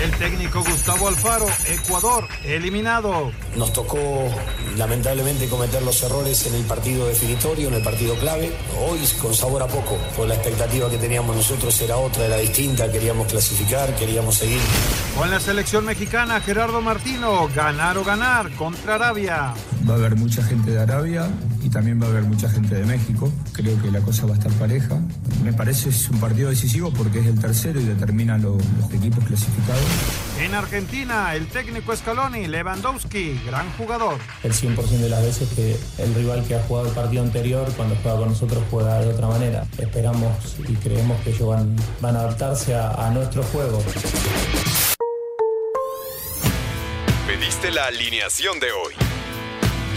El técnico Gustavo Alfaro, Ecuador, eliminado. Nos tocó lamentablemente cometer los errores en el partido definitorio, en el partido clave. Hoy con sabor a poco, pues la expectativa que teníamos nosotros era otra, era distinta, queríamos clasificar, queríamos seguir. Con la selección mexicana, Gerardo Martino, ganar o ganar contra Arabia. Va a haber mucha gente de Arabia y también va a haber mucha gente de México. Creo que la cosa va a estar pareja. Me parece es un partido decisivo porque es el tercero y determina los, los equipos clasificados. En Argentina, el técnico Scaloni, Lewandowski, gran jugador. El 100% de las veces que el rival que ha jugado el partido anterior, cuando juega con nosotros, juega de otra manera. Esperamos y creemos que ellos van, van a adaptarse a, a nuestro juego. Pediste la alineación de hoy.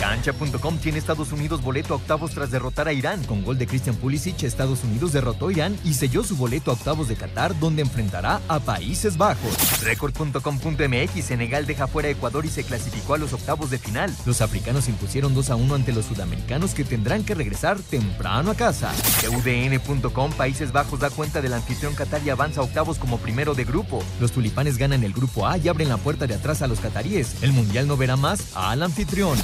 Cancha.com tiene Estados Unidos boleto a octavos tras derrotar a Irán. Con gol de Christian Pulisic, Estados Unidos derrotó a Irán y selló su boleto a octavos de Qatar, donde enfrentará a Países Bajos. Record.com.mx, Senegal deja fuera a Ecuador y se clasificó a los octavos de final. Los africanos impusieron 2 a 1 ante los sudamericanos que tendrán que regresar temprano a casa. UDN.com, Países Bajos da cuenta del anfitrión Qatar y avanza a octavos como primero de grupo. Los tulipanes ganan el grupo A y abren la puerta de atrás a los cataríes. El mundial no verá más al anfitrión.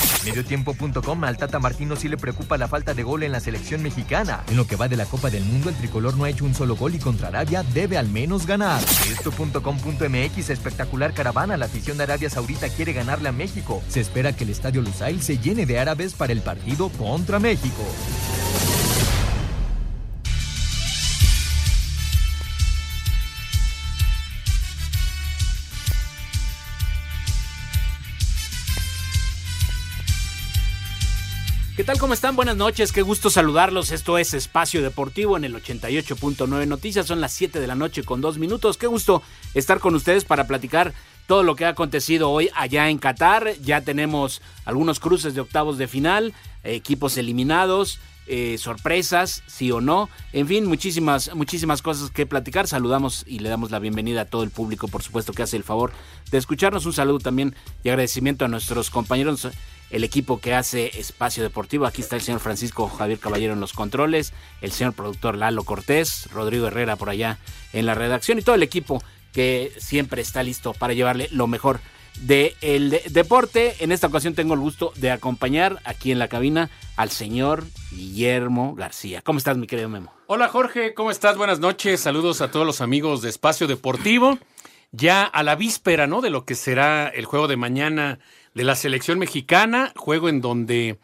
Mediotiempo.com, al Tata Martino sí le preocupa la falta de gol en la selección mexicana. En lo que va de la Copa del Mundo, el tricolor no ha hecho un solo gol y contra Arabia debe al menos ganar. Esto.com.mx, espectacular caravana. La afición de Arabia Saudita quiere ganarle a México. Se espera que el estadio Lusail se llene de árabes para el partido contra México. ¿Qué tal? ¿Cómo están? Buenas noches, qué gusto saludarlos. Esto es Espacio Deportivo en el 88.9 Noticias. Son las 7 de la noche con dos minutos. Qué gusto estar con ustedes para platicar todo lo que ha acontecido hoy allá en Qatar. Ya tenemos algunos cruces de octavos de final, equipos eliminados, eh, sorpresas, sí o no. En fin, muchísimas, muchísimas cosas que platicar. Saludamos y le damos la bienvenida a todo el público, por supuesto, que hace el favor de escucharnos. Un saludo también y agradecimiento a nuestros compañeros el equipo que hace Espacio Deportivo. Aquí está el señor Francisco Javier Caballero en los controles, el señor productor Lalo Cortés, Rodrigo Herrera por allá en la redacción y todo el equipo que siempre está listo para llevarle lo mejor del de deporte. En esta ocasión tengo el gusto de acompañar aquí en la cabina al señor Guillermo García. ¿Cómo estás, mi querido Memo? Hola, Jorge, ¿cómo estás? Buenas noches. Saludos a todos los amigos de Espacio Deportivo. Ya a la víspera, ¿no? De lo que será el juego de mañana de la selección mexicana, juego en donde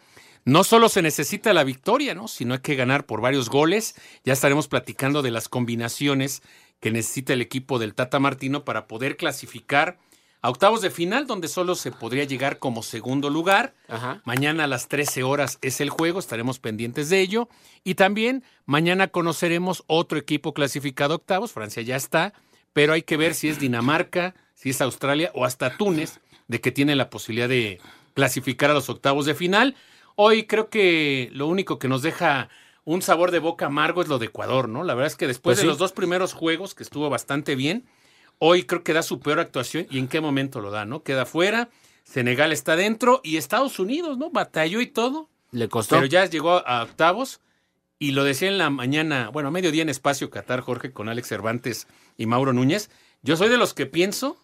no solo se necesita la victoria, ¿no? sino hay que ganar por varios goles. Ya estaremos platicando de las combinaciones que necesita el equipo del Tata Martino para poder clasificar a octavos de final, donde solo se podría llegar como segundo lugar. Ajá. Mañana a las 13 horas es el juego, estaremos pendientes de ello. Y también mañana conoceremos otro equipo clasificado a octavos, Francia ya está, pero hay que ver si es Dinamarca, si es Australia o hasta Túnez de que tiene la posibilidad de clasificar a los octavos de final. Hoy creo que lo único que nos deja un sabor de boca amargo es lo de Ecuador, ¿no? La verdad es que después Pues de sí. los dos primeros juegos, que estuvo bastante bien, hoy creo que da su peor actuación y en qué momento lo da, ¿no? Queda fuera, Senegal está dentro y Estados Unidos, ¿no? Batalló y todo, Le costó. pero ya llegó a octavos y lo decía en la mañana, bueno, a mediodía en Espacio Qatar, Jorge, con Alex Cervantes y Mauro Núñez. Yo soy de los que pienso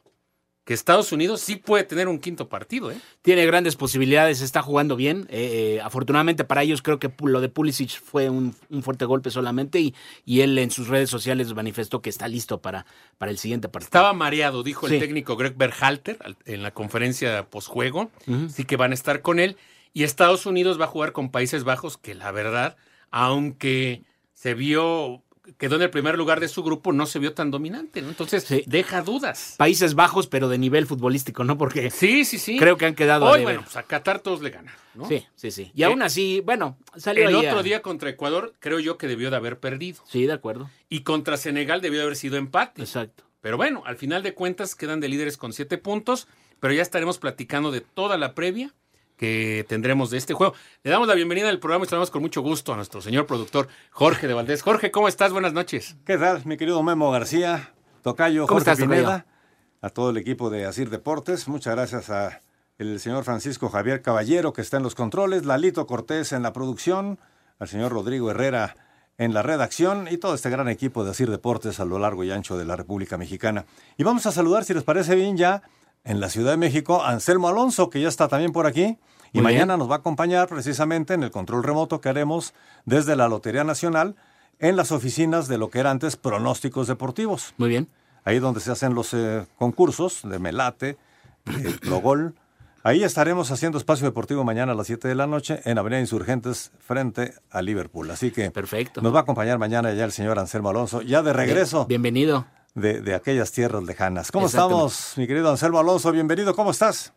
que Estados Unidos sí puede tener un quinto partido, ¿eh? Tiene grandes posibilidades, está jugando bien. Eh, eh, afortunadamente para ellos creo que lo de Pulisic fue un, un fuerte golpe solamente y, y, él en sus redes sociales manifestó que está listo para, para el siguiente partido. Estaba mareado, dijo Sí. el técnico Greg Berhalter al- en la conferencia posjuego, Ujú. sí que van a estar con él. Y Estados Unidos va a jugar con Países Bajos, que la verdad, aunque se vio quedó en el primer lugar de su grupo, no se vio tan dominante, ¿no? Entonces, deja dudas. Países Bajos, pero de nivel futbolístico, ¿no? Porque sí, sí, sí. creo que han quedado Hoy, bueno, pues a Qatar todos le ganan, ¿no? Sí, sí, sí. Y aún así, bueno, salió El ahí otro a- día contra Ecuador, creo yo que debió de haber perdido. Sí, de acuerdo. Y contra Senegal debió de haber sido empate. Exacto. Pero bueno, al final de cuentas quedan de líderes con siete puntos, pero ya estaremos platicando de toda la previa que tendremos de este juego. Le damos la bienvenida al programa y saludamos con mucho gusto a nuestro señor productor Jorge de Valdés. Jorge, ¿cómo estás? Buenas noches. ¿Qué tal, mi querido Memo García, Tocayo, ¿Cómo Jorge estás? Pineda, a todo el equipo de Asir Deportes? Muchas gracias a el señor Francisco Javier Caballero, que está en los controles, Lalito Cortés en la producción, al señor Rodrigo Herrera en la redacción y todo este gran equipo de Asir Deportes a lo largo y ancho de la República Mexicana. Y vamos a saludar, si les parece bien, ya en la Ciudad de México, Anselmo Alonso, que ya está también por aquí. Y Muy bien. mañana nos va a acompañar precisamente en el control remoto que haremos desde la Lotería Nacional en las oficinas de lo que era antes pronósticos deportivos. Muy bien. Ahí donde se hacen los eh, concursos de Melate, de Progol. Ahí estaremos haciendo espacio deportivo mañana a las 7 de la noche en Avenida Insurgentes frente a Liverpool. Así que Perfecto. nos va a acompañar mañana ya el señor Anselmo Alonso, ya de regreso Bienvenido. De, de aquellas tierras lejanas. ¿Cómo estamos, mi querido Anselmo Alonso? Bienvenido, ¿cómo estás?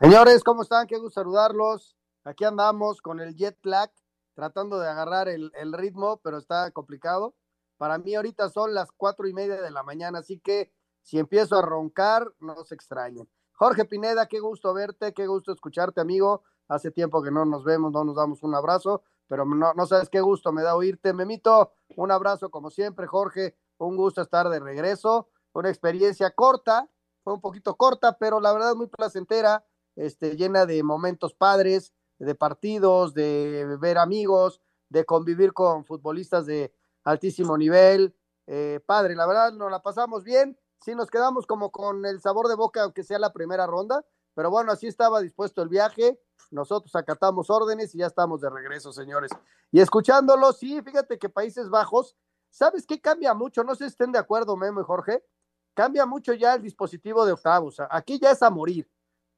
Señores, ¿cómo están? Qué gusto saludarlos. Aquí andamos con el jet lag, tratando de agarrar el, el ritmo, pero está complicado. Para mí ahorita son las cuatro y media de la mañana, así que si empiezo a roncar, no se extrañen. Jorge Pineda, qué gusto verte, qué gusto escucharte, amigo. Hace tiempo que no nos vemos, no nos damos un abrazo, pero no, no sabes qué gusto me da oírte. Memito, un abrazo como siempre, Jorge. Un gusto estar de regreso. Una experiencia corta, fue un poquito corta, pero la verdad muy placentera, este, llena de momentos padres, de partidos, de ver amigos, de convivir con futbolistas de altísimo nivel. Eh, padre, la verdad nos la pasamos bien. Sí, nos quedamos como con el sabor de boca, aunque sea la primera ronda, pero bueno, así estaba dispuesto el viaje. Nosotros acatamos órdenes y ya estamos de regreso, señores. Y escuchándolo, sí, fíjate que Países Bajos, ¿sabes qué cambia mucho? No sé si estén de acuerdo, Memo y Jorge. Cambia mucho ya el dispositivo de octavos. Aquí ya es a morir.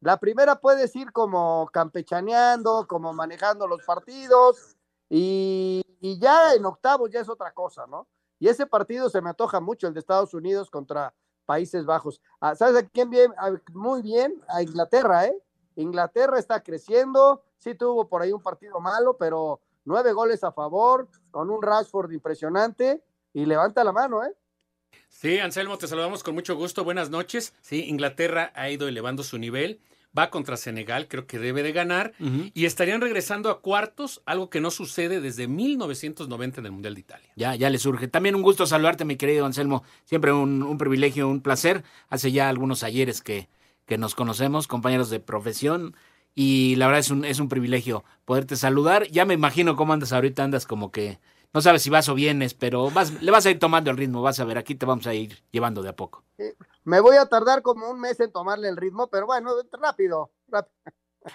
La primera puedes ir como campechaneando, como manejando los partidos, y, ya en octavos ya es otra cosa, ¿no? Y ese partido se me antoja mucho, el de Estados Unidos contra Países Bajos. Ah, ¿Sabes a quién bien? Ah, Muy bien, a Inglaterra, ¿eh? Inglaterra está creciendo, sí tuvo por ahí un partido malo, pero nueve goles a favor, con un Rashford impresionante, y levanta la mano, ¿eh? Sí, Anselmo, te saludamos con mucho gusto. Buenas noches. Sí, Inglaterra ha ido elevando su nivel. Va contra Senegal, creo que debe de ganar. Y estarían regresando a cuartos, algo que no sucede desde 1990 en el Mundial de Italia. Ya, ya le surge. También un gusto saludarte, mi querido Anselmo. Siempre un, un privilegio, un placer. Hace ya algunos ayeres que, que nos conocemos, compañeros de profesión. Y la verdad es un, es un privilegio poderte saludar. Ya me imagino cómo andas ahorita, andas como que no sabes si vas o vienes, pero vas, le vas a ir tomando el ritmo, vas a ver, aquí te vamos a ir llevando de a poco. Me voy a tardar como un mes en tomarle el ritmo, pero bueno, rápido, rápido.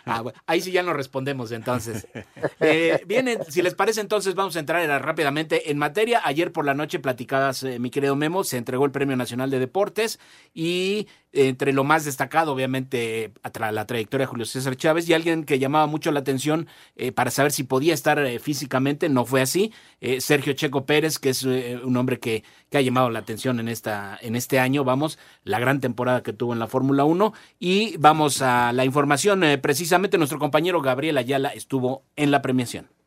Ah, bueno, ahí sí ya nos respondemos entonces. Eh, bien, eh, si les parece entonces vamos a entrar rápidamente en materia. Ayer por la noche platicabas, eh, mi querido Memo, se entregó el Premio Nacional de Deportes y entre lo más destacado, obviamente, la trayectoria de Julio César Chávez y alguien que llamaba mucho la atención eh, para saber si podía estar eh, físicamente, no fue así. Eh, Sergio Checo Pérez, que es eh, un hombre que, que ha llamado la atención en, esta, en este año, vamos, la gran temporada que tuvo en la Fórmula 1 y vamos a la información. precisamente nuestro compañero Gabriel Ayala estuvo en la premiación.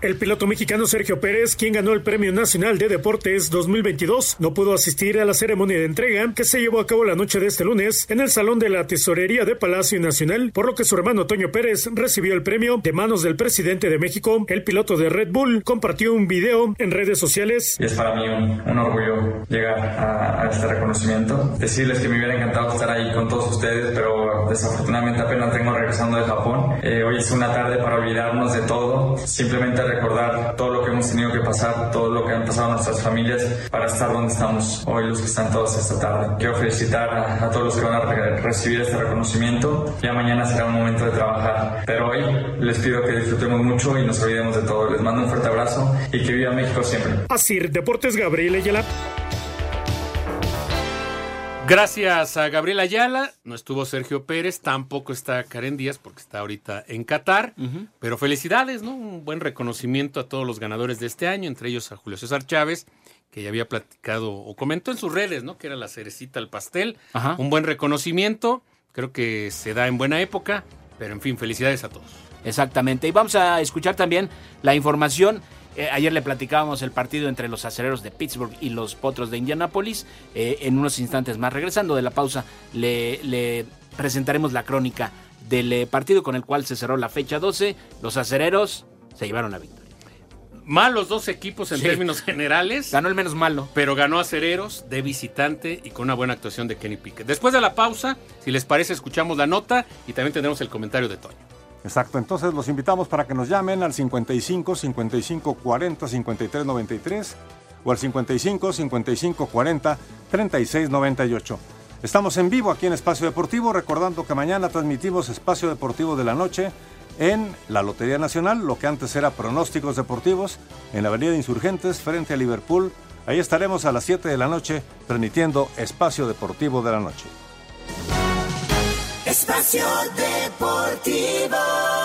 El piloto mexicano Sergio Pérez, quien ganó el Premio Nacional de Deportes 2022, no pudo asistir a la ceremonia de entrega que se llevó a cabo la noche de este lunes en el Salón de la Tesorería de Palacio Nacional, por lo que su hermano Toño Pérez recibió el premio de manos del presidente de México. El piloto de Red Bull compartió un video en redes sociales. Y es para mí un, un orgullo llegar a, a este reconocimiento. Decirles que me hubiera encantado estar ahí con todos ustedes, pero desafortunadamente apenas vengo regresando de Japón. Eh, hoy es una tarde para olvidarnos de todo, simplemente recordar todo lo que hemos tenido que pasar, todo lo que han pasado nuestras familias para estar donde estamos hoy, los que están todos esta tarde. Quiero felicitar a, a todos los que van a re- recibir este reconocimiento. Ya mañana será un momento de trabajar, pero hoy les pido que disfrutemos mucho y nos olvidemos de todo. Les mando un fuerte abrazo y que viva México siempre. Así, Deportes Gabriel Ayala. Gracias a Gabriel Ayala, no estuvo Sergio Pérez, tampoco está Karen Díaz porque está ahorita en Qatar, pero felicidades, ¿no? Un buen reconocimiento a todos los ganadores de este año, entre ellos a Julio César Chávez, que ya había platicado o comentó en sus redes, ¿no? Que era la cerecita al pastel. Un buen reconocimiento, creo que se da en buena época, pero en fin, felicidades a todos. Exactamente. Y vamos a escuchar también la información. Eh, ayer le platicábamos el partido entre los acereros de Pittsburgh y los potros de Indianápolis. Eh, en unos instantes más, regresando de la pausa, le, le presentaremos la crónica del eh, partido con el cual se cerró la fecha 12. Los acereros se llevaron la victoria. Malos dos equipos en Sí. términos generales. Ganó el menos malo. Pero ganó Acereros de visitante y con una buena actuación de Kenny Pickett. Después de la pausa, si les parece, escuchamos la nota y también tendremos el comentario de Toño. Exacto, entonces los invitamos para que nos llamen al 55 55 40 53 93 o al 55 55 40 36 98. Estamos en vivo aquí en Espacio Deportivo, recordando que mañana transmitimos Espacio Deportivo de la Noche en la Lotería Nacional, lo que antes era Pronósticos Deportivos, en la Avenida Insurgentes, frente a Liverpool. Ahí estaremos a las 7 de la noche transmitiendo Espacio Deportivo de la Noche. Espacio Deportivo.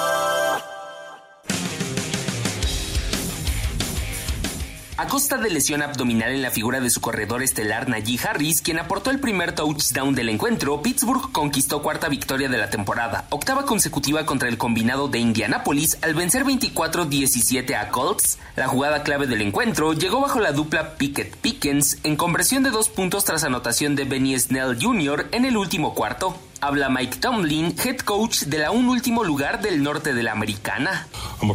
A costa de lesión abdominal en la figura de su corredor estelar Najee Harris, quien aportó el primer touchdown del encuentro, Pittsburgh conquistó cuarta victoria de la temporada, octava consecutiva contra el combinado de Indianapolis al vencer 24-17 a Colts. La jugada clave del encuentro llegó bajo la dupla Pickett-Pickens en conversión de dos puntos tras anotación de Benny Snell Jr. en el último cuarto. Habla Mike Tomlin, head coach de la un último lugar del norte de la americana. I'm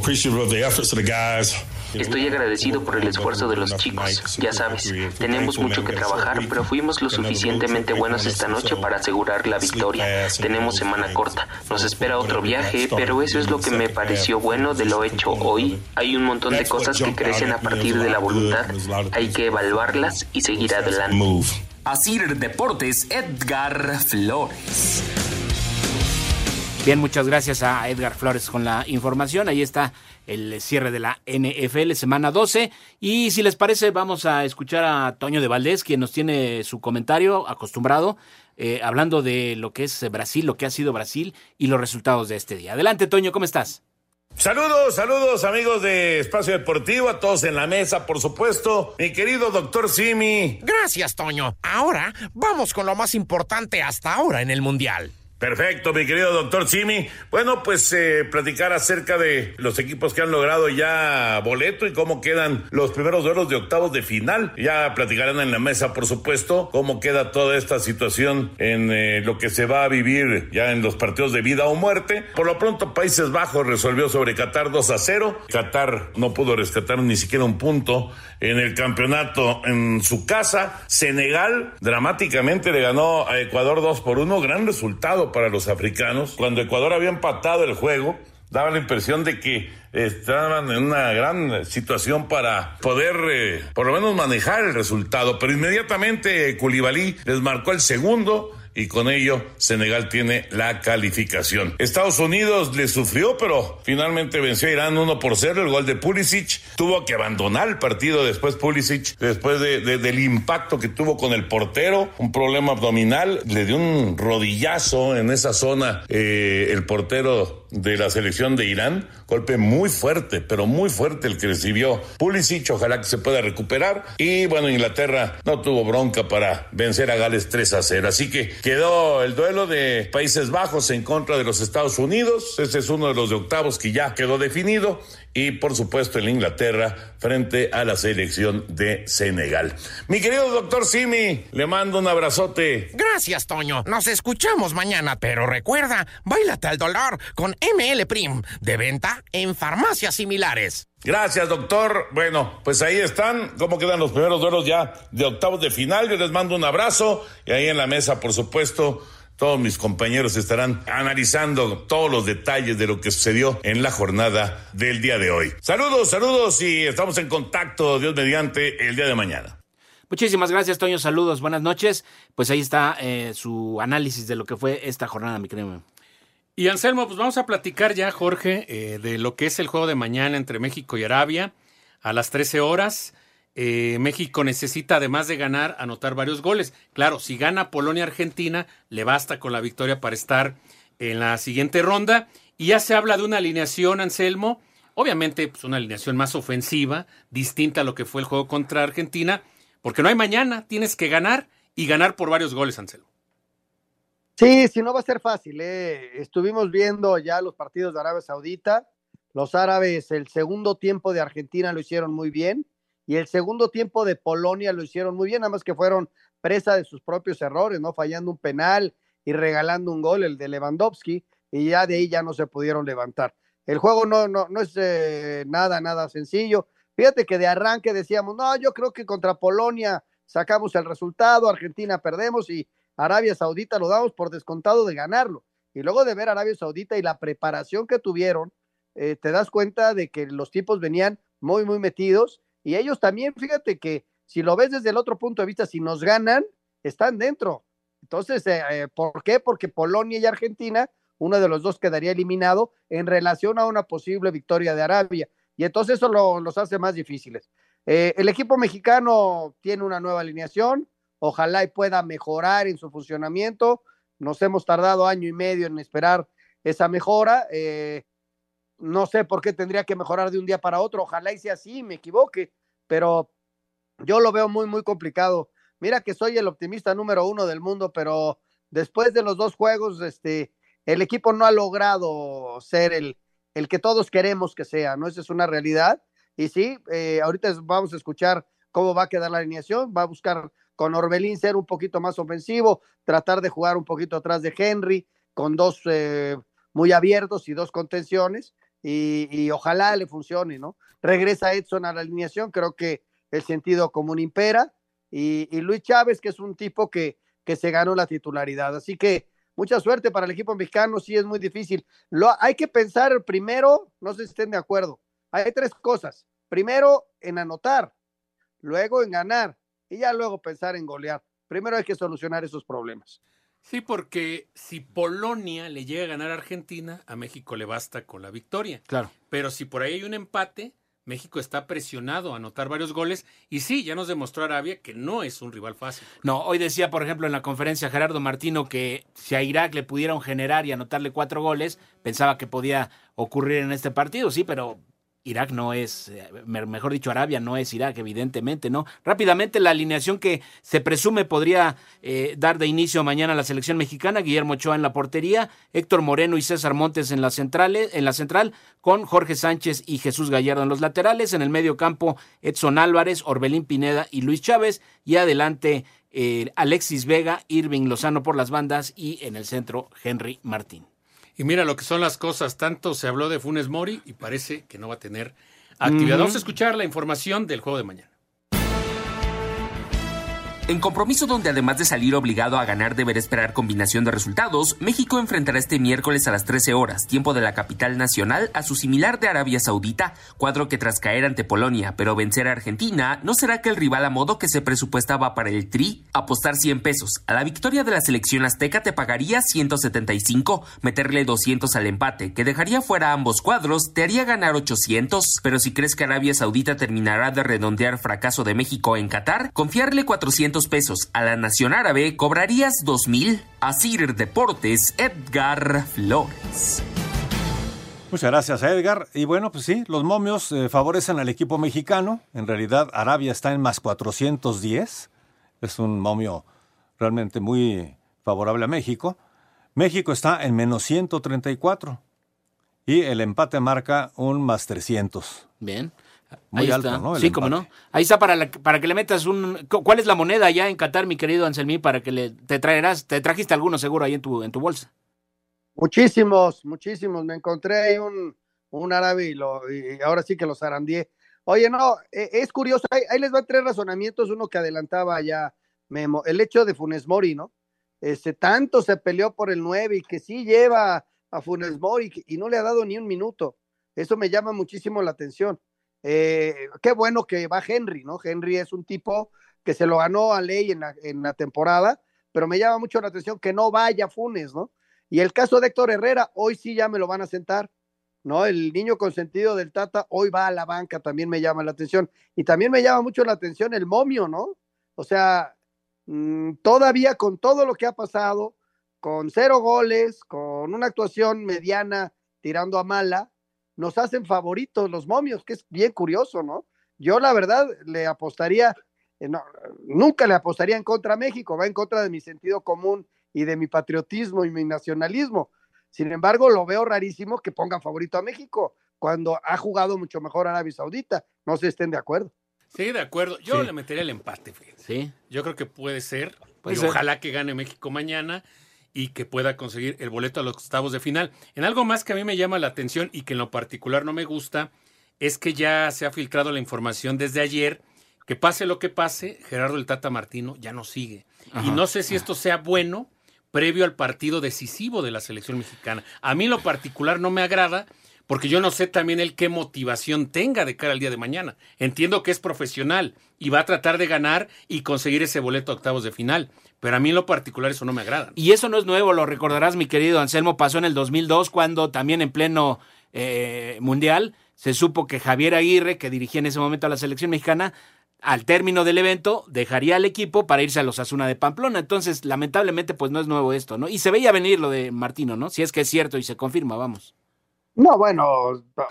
Estoy agradecido por el esfuerzo de los chicos. Ya sabes, tenemos mucho que trabajar, pero fuimos lo suficientemente buenos esta noche para asegurar la victoria. Tenemos semana corta. Nos espera otro viaje, pero eso es lo que me pareció bueno de lo hecho hoy. Hay un montón de cosas que crecen a partir de la voluntad. Hay que evaluarlas y seguir adelante. Asir Deportes, Edgar Flores. Bien, muchas gracias a Edgar Flores con la información. Ahí está el cierre de la NFL semana 12. Y si les parece, vamos a escuchar a Toño de Valdés, quien nos tiene su comentario acostumbrado, eh, hablando de lo que es Brasil, lo que ha sido Brasil y los resultados de este día. Adelante, Toño, ¿cómo estás? Saludos, saludos amigos de Espacio Deportivo, a todos en la mesa, por supuesto. Mi querido doctor Simi. Gracias, Toño. Ahora vamos con lo más importante hasta ahora en el Mundial. Perfecto, mi querido doctor Simi. Bueno, pues eh, platicar acerca de los equipos que han logrado ya boleto y cómo quedan los primeros duelos de octavos de final. Ya platicarán en la mesa, por supuesto, cómo queda toda esta situación en eh, lo que se va a vivir ya en los partidos de vida o muerte. Por lo pronto, Países Bajos resolvió sobre Qatar 2 a 0. Qatar no pudo rescatar ni siquiera un punto en el campeonato en su casa. Senegal dramáticamente le ganó a Ecuador 2 por 1. Gran resultado para los africanos. Cuando Ecuador había empatado el juego, daba la impresión de que estaban en una gran situación para poder eh, por lo menos manejar el resultado. Pero inmediatamente Koulibaly les marcó el segundo y con ello Senegal tiene la calificación. Estados Unidos le sufrió, pero finalmente venció a Irán 1 por 0. El gol de Pulisic tuvo que abandonar el partido después Pulisic, después de, de, del impacto que tuvo con el portero, un problema abdominal, le dio un rodillazo en esa zona eh, el portero de la selección de Irán. Golpe muy fuerte, pero muy fuerte el que recibió Pulisic. Ojalá que se pueda recuperar. Y bueno, Inglaterra no tuvo bronca para vencer a Gales 3 a 0. Así que quedó el duelo de Países Bajos en contra de los Estados Unidos. Ese es uno de los de octavos que ya quedó definido. Y por supuesto en Inglaterra frente a la selección de Senegal. Mi querido doctor Simi, le mando un abrazote. Gracias, Toño. Nos escuchamos mañana, pero recuerda, bailate al dolor con ML Prim, de venta en farmacias similares. Gracias, doctor. Bueno, pues ahí están. ¿Cómo quedan los primeros duelos ya de octavos de final? Yo les mando un abrazo. Y ahí en la mesa, por supuesto, todos mis compañeros estarán analizando todos los detalles de lo que sucedió en la jornada del día de hoy. Saludos, saludos y estamos en contacto, Dios mediante, el día de mañana. Muchísimas gracias, Toño. Saludos, buenas noches. Pues ahí está eh, su análisis de lo que fue esta jornada, mi querido. Y Anselmo, pues vamos a platicar ya, Jorge, eh, de lo que es el juego de mañana entre México y Arabia a las 13 horas. Eh, México necesita, además de ganar, anotar varios goles. Claro, si gana Polonia-Argentina, le basta con la victoria para estar en la siguiente ronda. Y ya se habla de una alineación, Anselmo, obviamente pues, una alineación más ofensiva, distinta a lo que fue el juego contra Argentina, porque no hay mañana, tienes que ganar y ganar por varios goles, Anselmo. Sí, sí, no va a ser fácil. ¿eh? Estuvimos viendo ya los partidos de Arabia Saudita. Los árabes, el segundo tiempo de Argentina lo hicieron muy bien y el segundo tiempo de Polonia lo hicieron muy bien, nada más que fueron presa de sus propios errores, ¿no? Fallando un penal y regalando un gol, el de Lewandowski, y ya de ahí ya no se pudieron levantar. El juego no, no, no es eh, nada, nada sencillo. Fíjate que de arranque decíamos, no, yo creo que contra Polonia sacamos el resultado, Argentina perdemos y Arabia Saudita lo damos por descontado de ganarlo. Y luego de ver Arabia Saudita y la preparación que tuvieron, eh, te das cuenta de que los tipos venían muy, muy metidos. Y ellos también, fíjate que si lo ves desde el otro punto de vista, si nos ganan, están dentro. Entonces, eh, eh, ¿por qué? Porque Polonia y Argentina, uno de los dos quedaría eliminado en relación a una posible victoria de Arabia. Y entonces eso lo, los hace más difíciles. el equipo mexicano tiene una nueva alineación, ojalá y pueda mejorar en su funcionamiento. Nos hemos tardado año y medio en esperar esa mejora. Eh, no sé por qué tendría que mejorar de un día para otro. Ojalá y sea así, me equivoque, pero yo lo veo muy, muy complicado. Mira que soy el optimista número uno del mundo, pero después de los dos juegos, este, el equipo no ha logrado ser el, el que todos queremos que sea, ¿no? Esa es una realidad. Y sí, eh, ahorita vamos a escuchar cómo va a quedar la alineación, va a buscar con Orbelín ser un poquito más ofensivo, tratar de jugar un poquito atrás de Henry, con dos eh, muy abiertos y dos contenciones, y, ojalá le funcione, ¿no? Regresa Edson a la alineación, creo que el sentido común impera, y, Luis Chávez, que es un tipo que, que se ganó la titularidad. Así que mucha suerte para el equipo mexicano, sí es muy difícil. Lo, hay que pensar primero, no sé si estén de acuerdo, hay tres cosas. Primero, en anotar, luego en ganar y ya luego pensar en golear. Primero hay que solucionar esos problemas. Sí, porque si Polonia le llega a ganar a Argentina, a México le basta con la victoria. Claro. Pero si por ahí hay un empate, México está presionado a anotar varios goles y sí, ya nos demostró Arabia que no es un rival fácil. No, hoy decía, por ejemplo, en la conferencia Gerardo Martino que si a Irak le pudieron generar y anotarle cuatro goles, pensaba que podía ocurrir en este partido, sí, pero Irak no es, eh, mejor dicho, Arabia no es Irak, evidentemente, ¿no? Rápidamente, la alineación que se presume podría eh, dar de inicio mañana a la selección mexicana, Guillermo Ochoa en la portería, Héctor Moreno y César Montes en la, centrales, en la central, con Jorge Sánchez y Jesús Gallardo en los laterales, en el medio campo Edson Álvarez, Orbelín Pineda y Luis Chávez, y adelante eh, Alexis Vega, Irving Lozano por las bandas y en el centro Henry Martín. Y mira lo que son las cosas. Tanto se habló de Funes Mori y parece que no va a tener actividad. Vamos a escuchar la información del juego de mañana. En compromiso donde además de salir obligado a ganar deberá esperar combinación de resultados, México enfrentará este miércoles a las 13 horas, tiempo de la capital nacional, a su similar de Arabia Saudita, cuadro que tras caer ante Polonia pero vencer a Argentina, ¿no será que el rival a modo que se presupuestaba para el Tri? Apostar 100 pesos. A la victoria de la selección azteca te pagaría 175, meterle 200 al empate, que dejaría fuera ambos cuadros, te haría ganar 800, pero si crees que Arabia Saudita terminará de redondear fracaso de México en Qatar, confiarle 400 pesos a la Nación Árabe, cobrarías 2.000. Asir Deportes, Edgar Flores. Muchas gracias a Edgar. Y bueno, pues sí, los momios eh, favorecen al equipo mexicano. En realidad, Arabia está en más 410. Es un momio realmente muy favorable a México. México está en menos 134. Y el empate marca un más 300. Bien. Muy Ahí alto, está. ¿no? El Sí, como no. Ahí está para, para que le metas un. cu- ¿Cuál es la moneda allá en Qatar, mi querido Anselmí? Para que le te traerás, te trajiste alguno seguro ahí en tu, en tu bolsa. Muchísimos, muchísimos. Me encontré ahí un, un árabe y, lo, y ahora sí que los zarandeé. Oye, no, eh, es curioso. Ahí, ahí les van tres razonamientos. Uno que adelantaba ya Memo. El hecho de Funes Mori, ¿no? Este, tanto se peleó por el 9 y que sí lleva a Funes Mori y no le ha dado ni un minuto. Eso me llama muchísimo la atención. Eh, qué bueno que va Henry, ¿no? Henry es un tipo que se lo ganó a ley en la, temporada, pero me llama mucho la atención que no vaya Funes, ¿no? Y el caso de Héctor Herrera, hoy sí ya me lo van a sentar. ¿no? El niño consentido del Tata hoy va a la banca, también me llama la atención. Y también me llama mucho la atención el momio, ¿no? O sea, mmm, todavía con todo lo que ha pasado, con cero goles, con una actuación mediana tirando a mala, nos hacen favoritos los momios, que es bien curioso, ¿no? Yo la verdad le apostaría, eh, no, nunca le apostaría en contra a México, va en contra de mi sentido común y de mi patriotismo y mi nacionalismo. Sin embargo, lo veo rarísimo que pongan favorito a México cuando ha jugado mucho mejor Arabia Saudita. No se estén de acuerdo. Sí, de acuerdo. Yo Sí. le metería el empate, fíjate. Sí. Yo creo que puede ser. Puede y ser. ojalá que gane México mañana y que pueda conseguir el boleto a los octavos de final. En algo más que a mí me llama la atención y que en lo particular no me gusta, es que ya se ha filtrado la información desde ayer que pase lo que pase, Gerardo el Tata Martino ya no sigue. Y no sé si esto sea bueno previo al partido decisivo de la selección mexicana. A mí en lo particular no me agrada porque yo no sé también el qué motivación tenga de cara al día de mañana. Entiendo que es profesional y va a tratar de ganar y conseguir ese boleto a octavos de final, pero a mí en lo particular eso no me agrada. Y eso no es nuevo, lo recordarás, mi querido Anselmo, pasó en el 2002 cuando también en pleno eh, mundial se supo que Javier Aguirre, que dirigía en ese momento a la selección mexicana, al término del evento dejaría al equipo para irse a los Asuna de Pamplona. Entonces, lamentablemente, pues no es nuevo esto, ¿no? Y se veía venir lo de Martino, ¿no? Si es que es cierto y se confirma, vamos. No, bueno,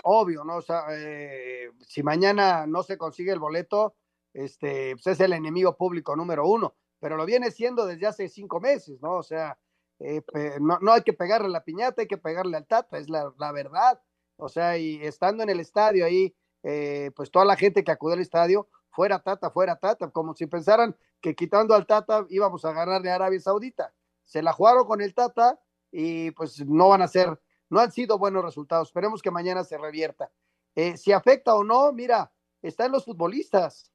obvio, ¿no? O sea, eh, si mañana no se consigue el boleto, este, pues es el enemigo público número uno, pero lo viene siendo desde hace cinco meses, ¿no? O sea, eh, no, no hay que pegarle la piñata, hay que pegarle al tata, es la, la verdad. O sea, y estando en el estadio ahí, eh, pues toda la gente que acudió al estadio, fuera tata, fuera tata, como si pensaran que quitando al tata íbamos a ganarle a Arabia Saudita. Se la jugaron con el tata y pues no van a ser, no han sido buenos resultados. Esperemos que mañana se revierta. Eh, si afecta o no, mira, está en los futbolistas.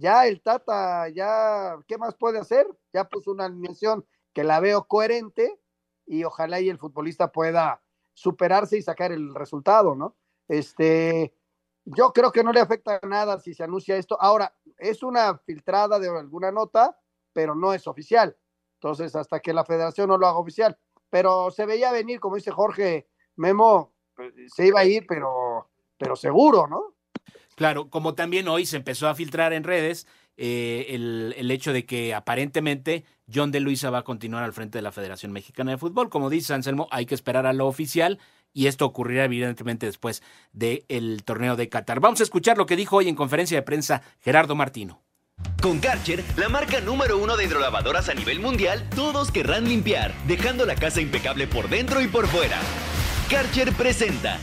Ya el Tata, ya, ¿qué más puede hacer? Ya puso una alineación que la veo coherente y ojalá y el futbolista pueda superarse y sacar el resultado, ¿no? Este, yo creo que no le afecta nada si se anuncia esto. Ahora, es una filtrada de alguna nota, pero no es oficial. Entonces, hasta que la federación no lo haga oficial. Pero se veía venir, como dice Jorge Memo, pues, se iba a ir, pero, pero seguro, ¿no? Claro, como también hoy se empezó a filtrar en redes eh, el, el hecho de que aparentemente John de Luisa va a continuar al frente de la Federación Mexicana de Fútbol. Como dice Anselmo, hay que esperar a lo oficial y esto ocurrirá evidentemente después del torneo de Qatar. Vamos a escuchar lo que dijo hoy en conferencia de prensa Gerardo Martino. Con Karcher, la marca número uno de hidrolavadoras a nivel mundial, todos querrán limpiar, dejando la casa impecable por dentro y por fuera. Karcher presenta.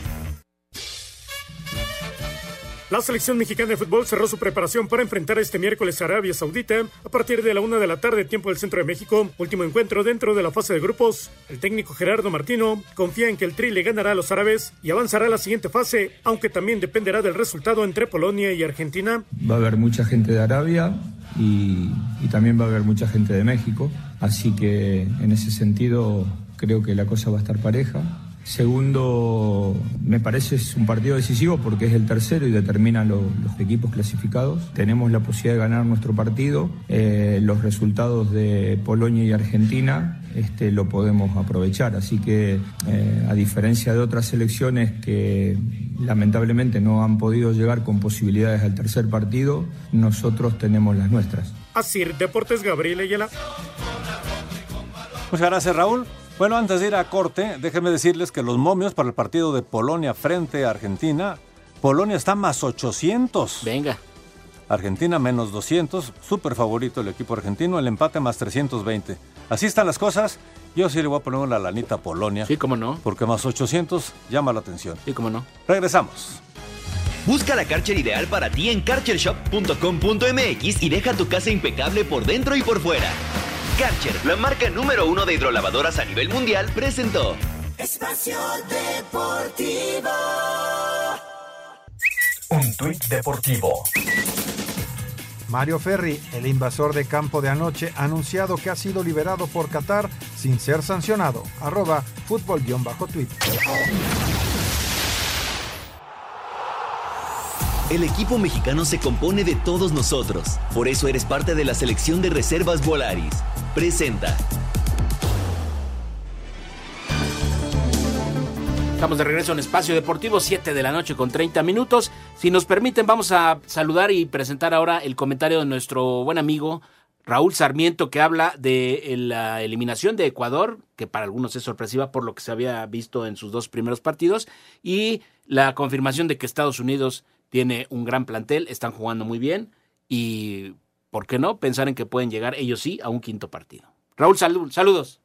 La selección mexicana de fútbol cerró su preparación para enfrentar este miércoles a Arabia Saudita a partir de la una de la tarde, tiempo del centro de México. Último encuentro dentro de la fase de grupos. El técnico Gerardo Martino confía en que el Tri le ganará a los árabes y avanzará a la siguiente fase, aunque también dependerá del resultado entre Polonia y Argentina. Va a haber mucha gente de Arabia y, y también va a haber mucha gente de México, así que en ese sentido creo que la cosa va a estar pareja. Segundo, me parece es un partido decisivo porque es el tercero y determina lo- los equipos clasificados. Tenemos la posibilidad de ganar nuestro partido. Eh, los resultados de Polonia y Argentina este, lo podemos aprovechar. Así que, eh, a diferencia de otras selecciones que lamentablemente no han podido llegar con posibilidades al tercer partido, nosotros tenemos las nuestras. Así, Deportes Gabriel Ayala. Muchas gracias, Raúl. Bueno, antes de ir a corte, déjenme decirles que los momios para el partido de Polonia frente a Argentina, Polonia está más 800. Venga. Argentina menos 200, súper favorito el equipo argentino, el empate más 320. Así están las cosas. Yo sí le voy a poner una lanita a Polonia. Sí, cómo no. Porque más 800 llama la atención. Sí, cómo no. Regresamos. Busca la Karcher ideal para ti en karchershop.com.mx y deja tu casa impecable por dentro y por fuera. Karcher, la marca número uno de hidrolavadoras a nivel mundial, presentó. Espacio Deportivo. Un tuit deportivo. Mario Ferri, el invasor de campo de anoche, ha anunciado que ha sido liberado por Qatar sin ser sancionado. Arroba fútbol-tweet. El equipo mexicano se compone de todos nosotros. Por eso eres parte de la selección de reservas Volaris. Presenta. Estamos de regreso en Espacio Deportivo, 7 de la noche con 30 minutos. Si nos permiten, vamos a saludar y presentar ahora el comentario de nuestro buen amigo Raúl Sarmiento, que habla de la eliminación de Ecuador, que para algunos es sorpresiva por lo que se había visto en sus dos primeros partidos, y la confirmación de que Estados Unidos tiene un gran plantel, están jugando muy bien, y, ¿por qué no?, pensar en que pueden llegar ellos sí a un quinto partido. Raúl, saludos.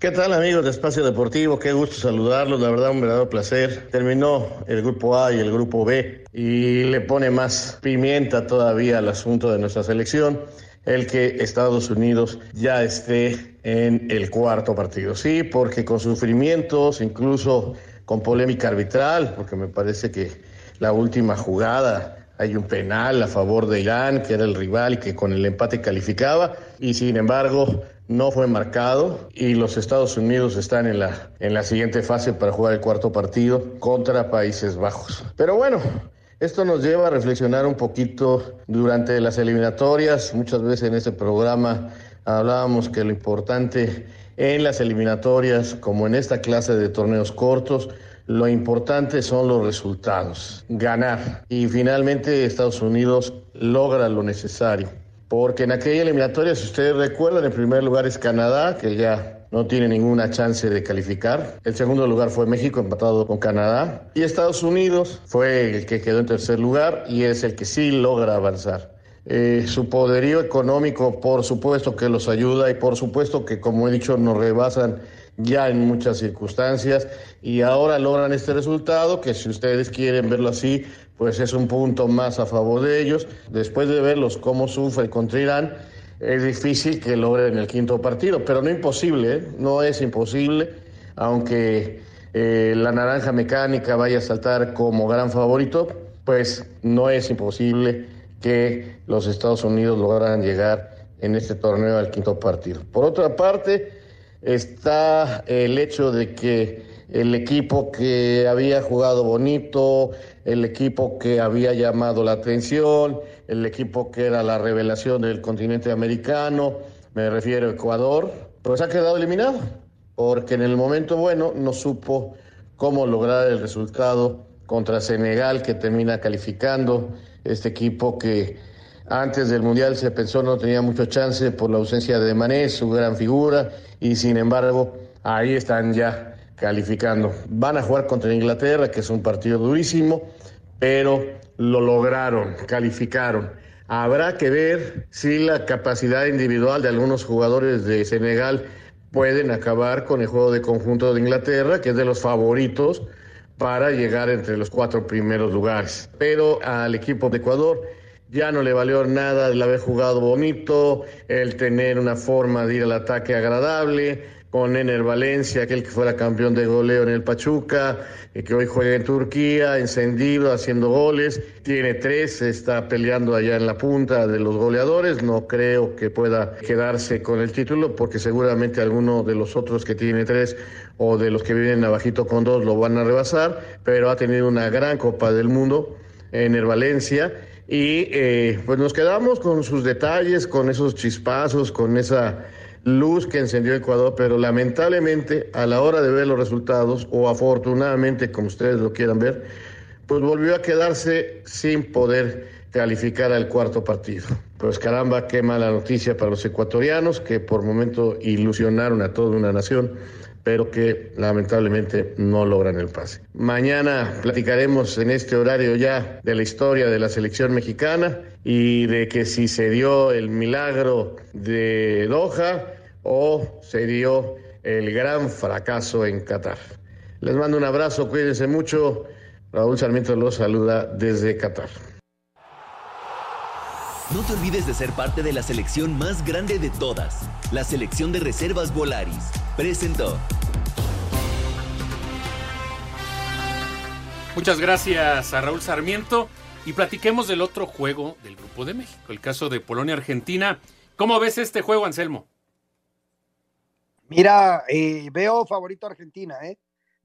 ¿Qué tal amigos de Espacio Deportivo? Qué gusto saludarlos, la verdad un verdadero placer. Terminó el grupo A y el grupo B y le pone más pimienta todavía al asunto de nuestra selección el que Estados Unidos ya esté en el cuarto partido. Sí, porque con sufrimientos, incluso con polémica arbitral, porque me parece que la última jugada hay un penal a favor de Irán, que era el rival y que con el empate calificaba, y sin embargo no fue marcado y los Estados Unidos están en la, en la siguiente fase para jugar el cuarto partido contra Países Bajos. Pero bueno, esto nos lleva a reflexionar un poquito durante las eliminatorias. Muchas veces en este programa hablábamos que lo importante en las eliminatorias, como en esta clase de torneos cortos, lo importante son los resultados, ganar. Y finalmente Estados Unidos logra lo necesario porque en aquella eliminatoria, si ustedes recuerdan, en primer lugar es Canadá, que ya no tiene ninguna chance de calificar. El segundo lugar fue México, empatado con Canadá. Y Estados Unidos fue el que quedó en tercer lugar y es el que sí logra avanzar. Eh, su poderío económico, por supuesto que los ayuda y por supuesto que, como he dicho, nos rebasan ya en muchas circunstancias y ahora logran este resultado que si ustedes quieren verlo así, pues es un punto más a favor de ellos. Después de verlos cómo sufren contra Irán, es difícil que logren el quinto partido, pero no imposible, ¿eh? no es imposible, aunque eh, la naranja mecánica vaya a saltar como gran favorito, pues no es imposible que los Estados Unidos lograran llegar en este torneo al quinto partido. Por otra parte, está el hecho de que el equipo que había jugado bonito, el equipo que había llamado la atención, el equipo que era la revelación del continente americano, me refiero a Ecuador, pues ha quedado eliminado, porque en el momento bueno no supo cómo lograr el resultado contra Senegal, que termina calificando este equipo que antes del Mundial se pensó no tenía mucho chance por la ausencia de Mané, su gran figura, y sin embargo ahí están ya calificando. Van a jugar contra Inglaterra, que es un partido durísimo, pero lo lograron, calificaron. Habrá que ver si la capacidad individual de algunos jugadores de Senegal pueden acabar con el juego de conjunto de Inglaterra, que es de los favoritos para llegar entre los cuatro primeros lugares. Pero al equipo de Ecuador ya no le valió nada el haber jugado bonito, el tener una forma de ir al ataque agradable, con Ener Valencia, aquel que fuera campeón de goleo en el Pachuca, y que hoy juega en Turquía, encendido, haciendo goles. Tiene tres, está peleando allá en la punta de los goleadores. No creo que pueda quedarse con el título, porque seguramente alguno de los otros que tiene tres o de los que vienen abajito con dos lo van a rebasar, pero ha tenido una gran Copa del Mundo, Ener Valencia. Y eh, pues nos quedamos con sus detalles, con esos chispazos, con esa luz que encendió Ecuador, pero lamentablemente a la hora de ver los resultados, o afortunadamente, como ustedes lo quieran ver, pues volvió a quedarse sin poder calificar al cuarto partido. Pues caramba, qué mala noticia para los ecuatorianos que por momento ilusionaron a toda una nación, pero que lamentablemente no logran el pase. Mañana platicaremos en este horario ya de la historia de la selección mexicana y de que si se dio el milagro de Doha o se dio el gran fracaso en Qatar. Les mando un abrazo, cuídense mucho. Raúl Sarmiento los saluda desde Qatar. No te olvides de ser parte de la selección más grande de todas, la selección de reservas Volaris. Presentó. Muchas gracias a Raúl Sarmiento y platiquemos del otro juego del Grupo de México, el caso de Polonia-Argentina. ¿Cómo ves este juego, Anselmo? Mira, eh, veo favorito a Argentina, ¿eh?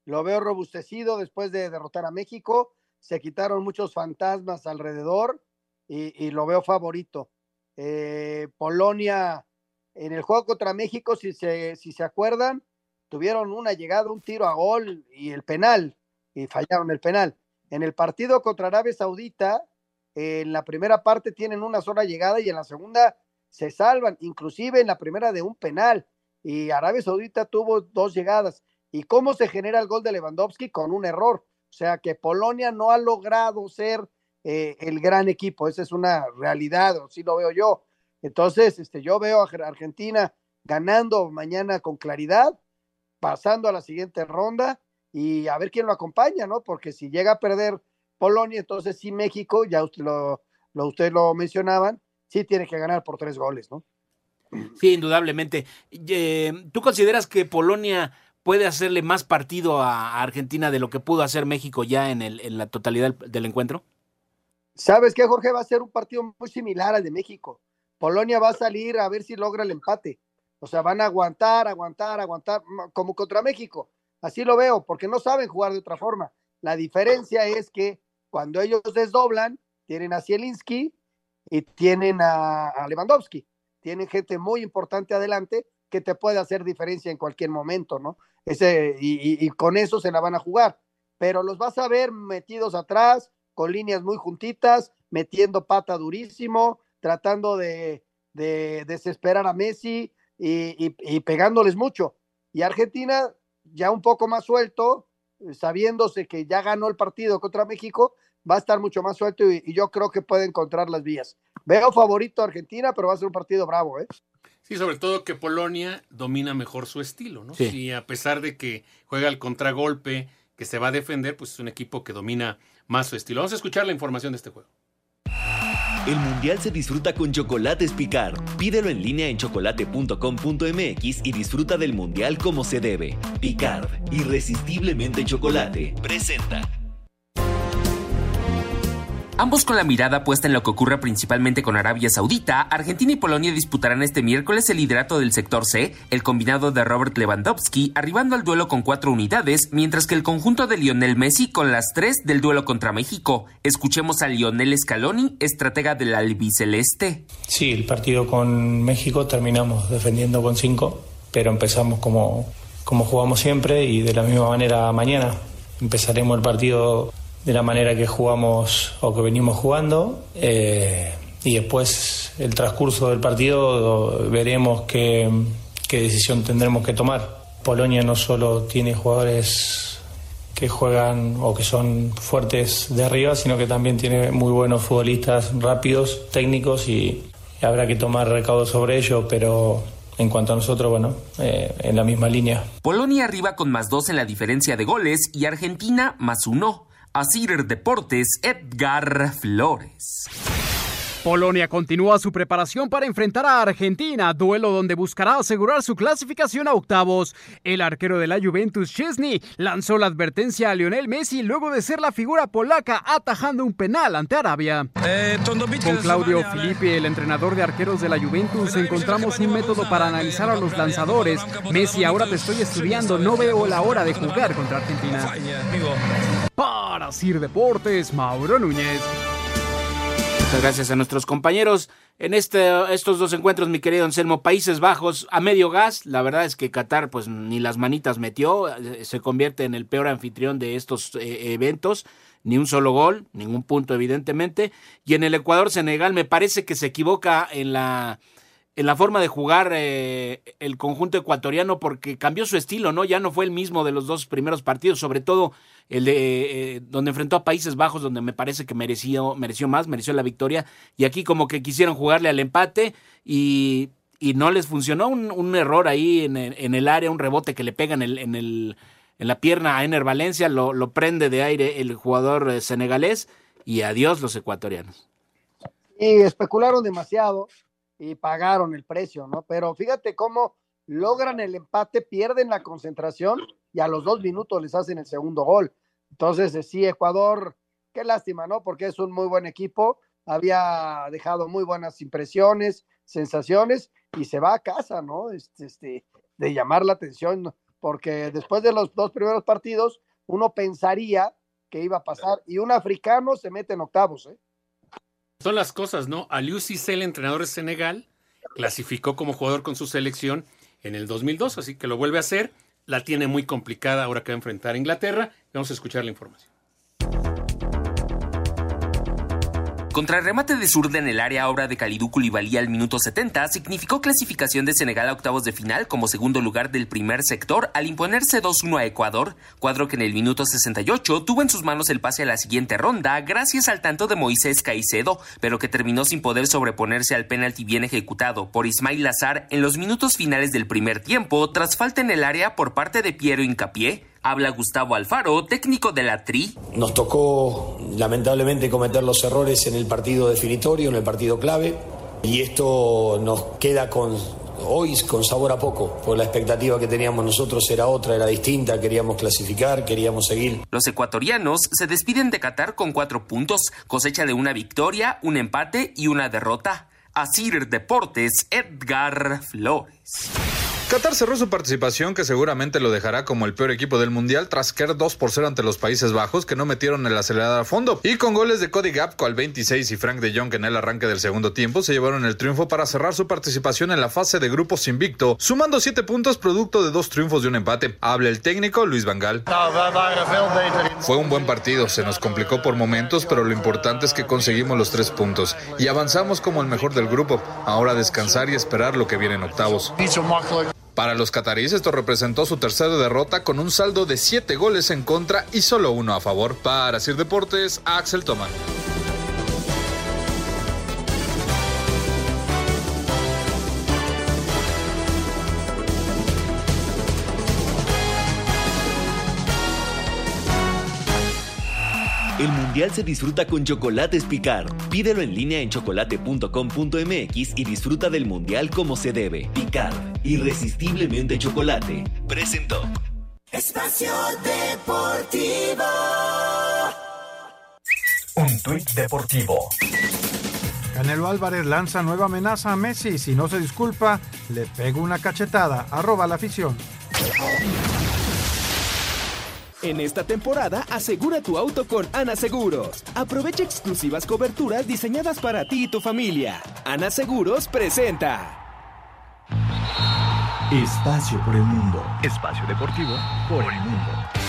Lo veo robustecido después de derrotar a México. Se quitaron muchos fantasmas alrededor y, lo veo favorito. Eh, Polonia, en el juego contra México, si se, si se acuerdan, tuvieron una llegada, un tiro a gol y el penal. y fallaron el penal. En el partido contra Arabia Saudita, en la primera parte tienen una sola llegada y en la segunda se salvan, inclusive en la primera de un penal. Y Arabia Saudita tuvo dos llegadas. ¿Y cómo se genera el gol de Lewandowski? Con un error. O sea que Polonia no ha logrado ser eh, el gran equipo. Esa es una realidad, o sí lo veo yo. Entonces, este, yo veo a Argentina ganando mañana con claridad, pasando a la siguiente ronda y a ver quién lo acompaña, ¿no? Porque si llega a perder Polonia, entonces sí México, ya usted lo, lo, usted lo mencionaban, sí tiene que ganar por tres goles, ¿no? Sí, indudablemente. Eh, ¿Tú consideras que Polonia puede hacerle más partido a Argentina de lo que pudo hacer México ya en, el, en la totalidad del, encuentro? ¿Sabes qué, Jorge? Va a ser un partido muy similar al de México. Polonia va a salir a ver si logra el empate. O sea, van a aguantar, aguantar, aguantar, como contra México. Así lo veo, porque no saben jugar de otra forma. La diferencia es que cuando ellos desdoblan, tienen a Zielinski y tienen a, Lewandowski. Tienen gente muy importante adelante que te puede hacer diferencia en cualquier momento, ¿no? Ese, y, con eso se la van a jugar. Pero los vas a ver metidos atrás, con líneas muy juntitas, metiendo pata durísimo, tratando de, desesperar a Messi y, y, pegándoles mucho. Y Argentina ya un poco más suelto, sabiéndose que ya ganó el partido contra México, va a estar mucho más suelto y, yo creo que puede encontrar las vías. Veo favorito a Argentina, pero va a ser un partido bravo, ¿eh? Sí, sobre todo que Polonia domina mejor su estilo, ¿no? Sí. a pesar de que juega al contragolpe, que se va a defender, pues es un equipo que domina más su estilo. Vamos a escuchar la información de este juego. El mundial se disfruta con Chocolates Picard. Pídelo en línea en chocolate.com.mx y disfruta del mundial como se debe. Picard, irresistiblemente chocolate, presenta. Ambos con la mirada puesta en lo que ocurre principalmente con Arabia Saudita, Argentina y Polonia disputarán este miércoles el liderato del sector C, el combinado de Robert Lewandowski, arribando al duelo con cuatro unidades, mientras que el conjunto de Lionel Messi con las tres del duelo contra México. Escuchemos a Lionel Scaloni, estratega del albiceleste. Sí, el partido con México terminamos defendiendo con cinco, pero empezamos como, como jugamos siempre y de la misma manera mañana. Empezaremos el partido de la manera que jugamos o que venimos jugando. Eh, y después el transcurso del partido veremos qué, decisión tendremos que tomar. Polonia no solo tiene jugadores que juegan o que son fuertes de arriba, sino que también tiene muy buenos futbolistas rápidos, técnicos y habrá que tomar recaudo sobre ello, pero en cuanto a nosotros, bueno, eh, en la misma línea. Polonia arriba con más dos en la diferencia de goles y Argentina más uno. Asir Deportes, Edgar Flores. Polonia continúa su preparación para enfrentar a Argentina, duelo donde buscará asegurar su clasificación a octavos. El arquero de la Juventus, Chesney, lanzó la advertencia a Lionel Messi luego de ser la figura polaca atajando un penal ante Arabia. Con Claudio Filippi, el entrenador de arqueros de la Juventus, encontramos un método para analizar a los lanzadores. Messi, ahora te estoy estudiando, no veo la hora de jugar contra Argentina. Para Sir Deportes, Mauro Núñez gracias a nuestros compañeros en este, estos dos encuentros, mi querido Anselmo. Países Bajos a medio gas. La verdad es que Qatar, pues ni las manitas metió. Eh, se convierte en el peor anfitrión de estos eh, eventos. Ni un solo gol, ningún punto, evidentemente. Y en el Ecuador, Senegal, me parece que se equivoca en la en la forma de jugar eh, el conjunto ecuatoriano porque cambió su estilo, ¿no? Ya no fue el mismo de los dos primeros partidos, sobre todo el de eh, donde enfrentó a Países Bajos, donde me parece que mereció, mereció más, mereció la victoria, y aquí como que quisieron jugarle al empate y, y no les funcionó un, un error ahí en en el, área, un rebote que le pega en, el, en la pierna a Ener Valencia, lo, lo prende de aire el jugador eh, senegalés y adiós los ecuatorianos. Y especularon demasiado y pagaron el precio, ¿no? Pero fíjate cómo logran el empate, pierden la concentración y a los dos minutos les hacen el segundo gol. Entonces, eh, sí, Ecuador, qué lástima, ¿no? Porque es un muy buen equipo, había dejado muy buenas impresiones, sensaciones y se va a casa, ¿no? Este, este, de llamar la atención, porque después de los dos primeros partidos, uno pensaría que iba a pasar y un africano se mete en octavos, ¿eh? Son las cosas, ¿no? Aliou Cissé, el entrenador de Senegal, clasificó como jugador con su selección en el 2002, así que lo vuelve a hacer la tiene muy complicada ahora que va a enfrentar a Inglaterra. Vamos a escuchar la información. El remate de zurda en el área obra de Kalidou Koulibaly al minuto 70 significó clasificación de Senegal a octavos de final como segundo lugar del primer sector al imponerse 2-1 a Ecuador, cuadro que en el minuto 68 tuvo en sus manos el pase a la siguiente ronda gracias al tanto de Moisés Caicedo, pero que terminó sin poder sobreponerse al penalti bien ejecutado por Ismail Lazar en los minutos finales del primer tiempo tras falta en el área por parte de Piero Incapié. Habla Gustavo Alfaro, técnico de la TRI. Nos tocó lamentablemente cometer los errores en el partido definitorio, en el partido clave, y esto nos queda con hoy con sabor a poco, porque la expectativa que teníamos nosotros era otra, era distinta, queríamos clasificar, queríamos seguir. Los ecuatorianos se despiden de Qatar con cuatro puntos, cosecha de una victoria, un empate y una derrota. Asir Deportes, Edgar Flores. Qatar cerró su participación, que seguramente lo dejará como el peor equipo del mundial, tras caer 2 por 0 ante los Países Bajos, que no metieron el acelerador a fondo. Y con goles de Cody Gapco al 26 y Frank de Jong en el arranque del segundo tiempo, se llevaron el triunfo para cerrar su participación en la fase de grupos invicto, sumando 7 puntos producto de dos triunfos y un empate. Habla el técnico Luis Vangal. Fue un buen partido, se nos complicó por momentos, pero lo importante es que conseguimos los tres puntos y avanzamos como el mejor del grupo. Ahora descansar y esperar lo que viene en octavos. Para los cataríes esto representó su tercera derrota con un saldo de 7 goles en contra y solo uno a favor. Para Sir Deportes, Axel Tomán. Mundial se disfruta con chocolates Picar. Pídelo en línea en chocolate.com.mx y disfruta del mundial como se debe. Picar, irresistiblemente chocolate. Presentó. Espacio Deportivo. Un tuit deportivo. Canelo Álvarez lanza nueva amenaza a Messi. Si no se disculpa, le pego una cachetada. Arroba la afición. En esta temporada, asegura tu auto con Ana Seguros. Aprovecha exclusivas coberturas diseñadas para ti y tu familia. Ana Seguros presenta. Espacio por el mundo. Espacio deportivo por el mundo.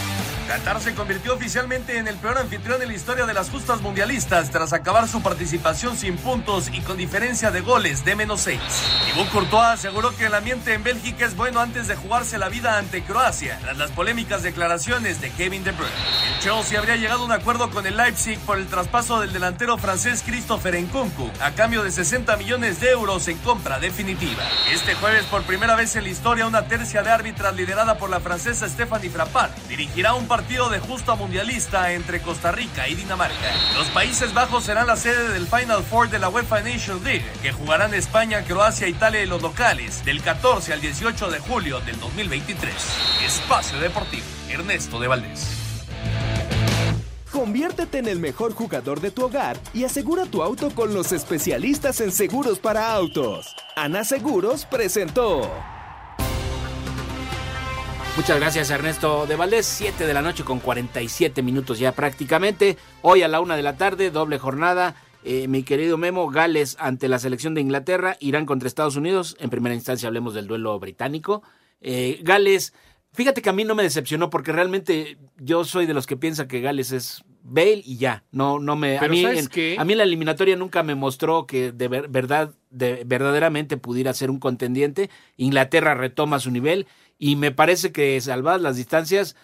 Qatar se convirtió oficialmente en el peor anfitrión en la historia de las justas mundialistas tras acabar su participación sin puntos y con diferencia de goles de menos 6. Thibaut Courtois aseguró que el ambiente en Bélgica es bueno antes de jugarse la vida ante Croacia, tras las polémicas declaraciones de Kevin De Bruyne. El Chelsea habría llegado a un acuerdo con el Leipzig por el traspaso del delantero francés Christopher Nkunku a cambio de 60 millones de euros en compra definitiva. Este jueves, por primera vez en la historia, una tercia de árbitras liderada por la francesa Stephanie Frappart dirigirá un partido de justa mundialista entre Costa Rica y Dinamarca. Los Países Bajos serán la sede del Final Four de la UEFA Nations League, que jugarán España, Croacia, Italia y los locales del 14 al 18 de julio del 2023. Espacio Deportivo, Ernesto de Valdés. Conviértete en el mejor jugador de tu hogar y asegura tu auto con los especialistas en seguros para autos. Ana Seguros presentó. Muchas gracias Ernesto de Valdés, 7 de la noche con 47 minutos ya prácticamente. Hoy a la una de la tarde, doble jornada. Eh, mi querido Memo, Gales ante la selección de Inglaterra, Irán contra Estados Unidos. En primera instancia hablemos del duelo británico. Eh, Gales, fíjate que a mí no me decepcionó porque realmente yo soy de los que piensa que Gales es Bale y ya. No, no me. Pero a, mí, ¿sabes qué? a mí la eliminatoria nunca me mostró que de ver- verdad, de, verdaderamente pudiera ser un contendiente. Inglaterra retoma su nivel y me parece que salvadas las distancias.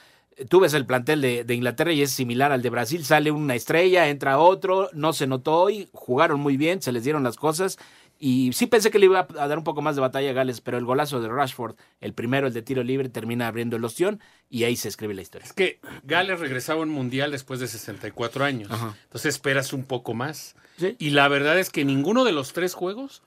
Tú ves el plantel de, de Inglaterra y es similar al de Brasil. Sale una estrella, entra otro, no se notó hoy, jugaron muy bien, se les dieron las cosas. Y sí pensé que le iba a dar un poco más de batalla a Gales, pero el golazo de Rashford, el primero, el de tiro libre, termina abriendo el ostión y ahí se escribe la historia. Es que Gales regresaba a un mundial después de 64 años. Ajá. Entonces esperas un poco más. Y la verdad es que ninguno de los tres juegos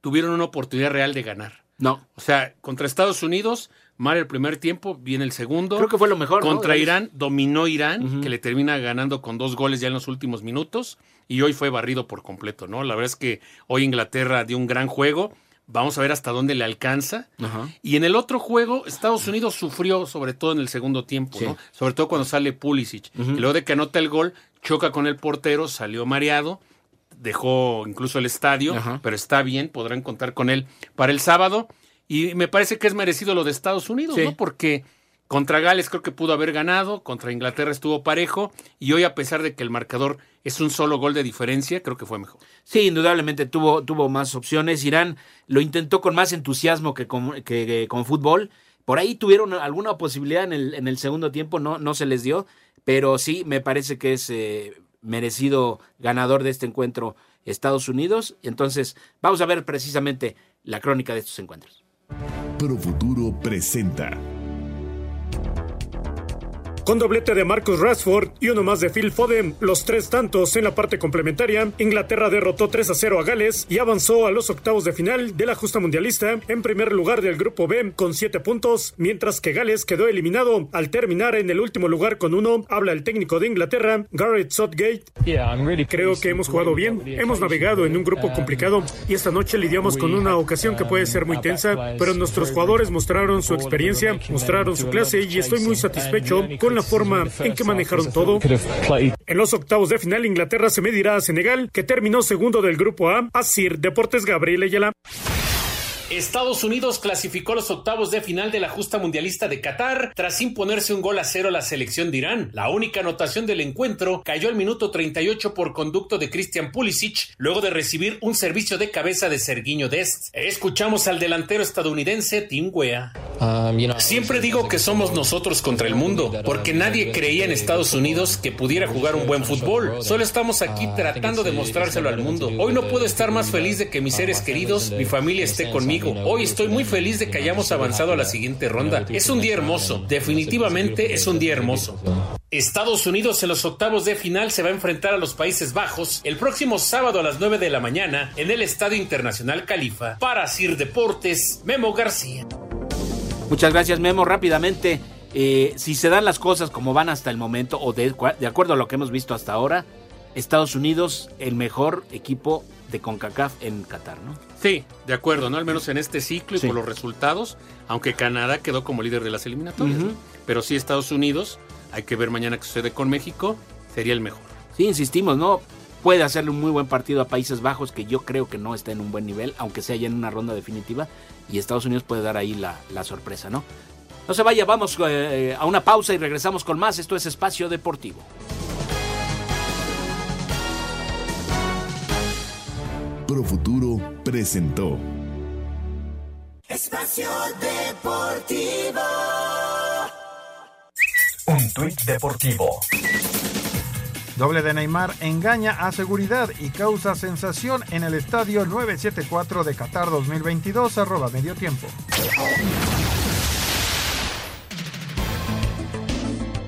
tuvieron una oportunidad real de ganar. No. O sea, contra Estados Unidos, mal el primer tiempo, viene el segundo. Creo que fue lo mejor. Contra. Irán, dominó Irán, que le termina ganando con dos goles ya en los últimos minutos. Y hoy fue barrido por completo, ¿no? La verdad es que hoy Inglaterra dio un gran juego. Vamos a ver hasta dónde le alcanza. Y en el otro juego, Estados Unidos sufrió, sobre todo en el segundo tiempo, Sí. ¿no? Sobre todo cuando sale Pulisic. Y luego de que anota el gol, choca con el portero, salió mareado, dejó incluso el estadio, Ajá. pero está bien, podrán contar con él para el sábado. Y me parece que es merecido lo de Estados Unidos, Sí. ¿no? Porque Contra Gales creo que pudo haber ganado, contra Inglaterra estuvo parejo y hoy a pesar de que el marcador es un solo gol de diferencia, creo que fue mejor. Sí, indudablemente tuvo, tuvo más opciones. Irán lo intentó con más entusiasmo que con, que, con fútbol. Por ahí tuvieron alguna posibilidad en el, en el segundo tiempo, no, no se les dio, pero sí me parece que es eh, merecido ganador de este encuentro Estados Unidos. Entonces, vamos a ver precisamente la crónica de estos encuentros. Pro Futuro presenta con doblete de Marcus Rashford y uno más de Phil Foden, los tres tantos en la parte complementaria, Inglaterra derrotó 3 a 0 a Gales y avanzó a los octavos de final de la justa mundialista en primer lugar del grupo B con 7 puntos, mientras que Gales quedó eliminado al terminar en el último lugar con uno. Habla el técnico de Inglaterra, Garrett Southgate. Creo que hemos jugado bien, hemos navegado en un grupo complicado y esta noche lidiamos con una ocasión que puede ser muy tensa, pero nuestros jugadores mostraron su experiencia, mostraron su clase y estoy muy satisfecho con la forma en que manejaron todo. En los octavos de final, Inglaterra se medirá a Senegal, que terminó segundo del grupo A. Asir Deportes Gabriel Ayala. Estados Unidos clasificó los octavos de final de la justa mundialista de Qatar tras imponerse un gol a cero a la selección de Irán. La única anotación del encuentro cayó al minuto 38 por conducto de Christian Pulisic luego de recibir un servicio de cabeza de Serguiño Dest. Escuchamos al delantero estadounidense Tim Wea. Um, Siempre digo que somos nosotros contra el mundo, porque nadie creía en Estados Unidos que pudiera jugar un buen fútbol. Solo estamos aquí uh, tratando de mostrárselo al mundo. Hoy no puedo estar más feliz de que mis seres queridos, mi familia esté conmigo Hoy estoy muy feliz de que hayamos avanzado a la siguiente ronda. Es un día hermoso, definitivamente es un día hermoso. Estados Unidos en los octavos de final se va a enfrentar a los Países Bajos el próximo sábado a las 9 de la mañana en el Estadio Internacional Califa. Para Sir Deportes, Memo García. Muchas gracias, Memo. Rápidamente, eh, si se dan las cosas como van hasta el momento, o de, de acuerdo a lo que hemos visto hasta ahora, Estados Unidos, el mejor equipo de CONCACAF en Qatar, ¿no? Sí, de acuerdo, ¿no? Al menos en este ciclo y por los resultados, aunque Canadá quedó como líder de las eliminatorias. Pero sí Estados Unidos, hay que ver mañana qué sucede con México, sería el mejor. Sí, insistimos, ¿no? Puede hacerle un muy buen partido a Países Bajos, que yo creo que no está en un buen nivel, aunque sea ya en una ronda definitiva, y Estados Unidos puede dar ahí la, sorpresa, ¿no? No se vaya, vamos eh, a una pausa y regresamos con más. Esto es Espacio Deportivo. Pro Futuro presentó Espacio Deportivo. Un tuit deportivo. Doble de Neymar engaña a seguridad y causa sensación en el estadio 974 de Qatar 2022, arroba medio tiempo.